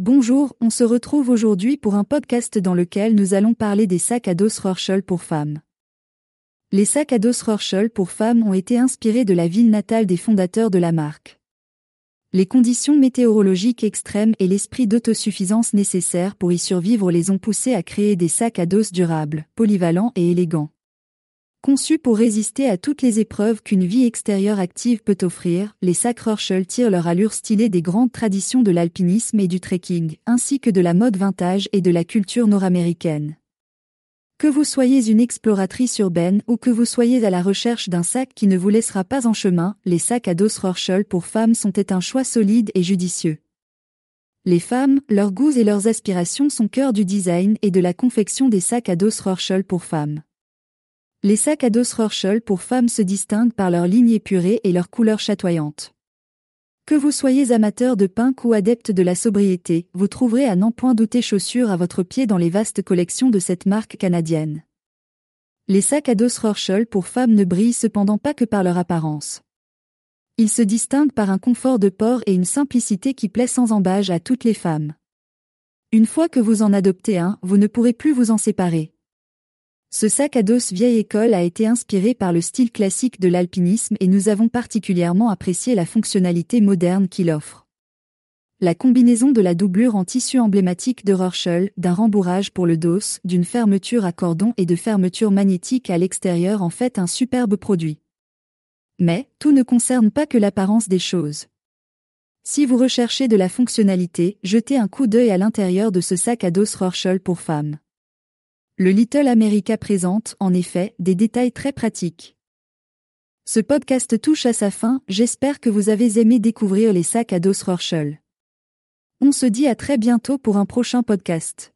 Bonjour, on se retrouve aujourd'hui pour un podcast dans lequel nous allons parler des sacs à dos Rorschel pour femmes. Les sacs à dos Rorschel pour femmes ont été inspirés de la ville natale des fondateurs de la marque. Les conditions météorologiques extrêmes et l'esprit d'autosuffisance nécessaire pour y survivre les ont poussés à créer des sacs à dos durables, polyvalents et élégants. Conçus pour résister à toutes les épreuves qu'une vie extérieure active peut offrir, les sacs Rorschel tirent leur allure stylée des grandes traditions de l'alpinisme et du trekking, ainsi que de la mode vintage et de la culture nord-américaine. Que vous soyez une exploratrice urbaine ou que vous soyez à la recherche d'un sac qui ne vous laissera pas en chemin, les sacs à dos Rorschel pour femmes sont un choix solide et judicieux. Les femmes, leurs goûts et leurs aspirations sont cœur du design et de la confection des sacs à dos Rorschel pour femmes. Les sacs à dos Rorschel pour femmes se distinguent par leur ligne épurée et leur couleur chatoyante. Que vous soyez amateur de punk ou adepte de la sobriété, vous trouverez à n'en point douter chaussures à votre pied dans les vastes collections de cette marque canadienne. Les sacs à dos Rorschel pour femmes ne brillent cependant pas que par leur apparence. Ils se distinguent par un confort de port et une simplicité qui plaît sans embâge à toutes les femmes. Une fois que vous en adoptez un, vous ne pourrez plus vous en séparer. Ce sac à dos vieille école a été inspiré par le style classique de l'alpinisme et nous avons particulièrement apprécié la fonctionnalité moderne qu'il offre. La combinaison de la doublure en tissu emblématique de Rorschel, d'un rembourrage pour le dos, d'une fermeture à cordon et de fermeture magnétique à l'extérieur en fait un superbe produit. Mais, tout ne concerne pas que l'apparence des choses. Si vous recherchez de la fonctionnalité, jetez un coup d'œil à l'intérieur de ce sac à dos Rorschel pour femmes. Le Little America présente, en effet, des détails très pratiques. Ce podcast touche à sa fin, j'espère que vous avez aimé découvrir les sacs à dos Rorschel. On se dit à très bientôt pour un prochain podcast.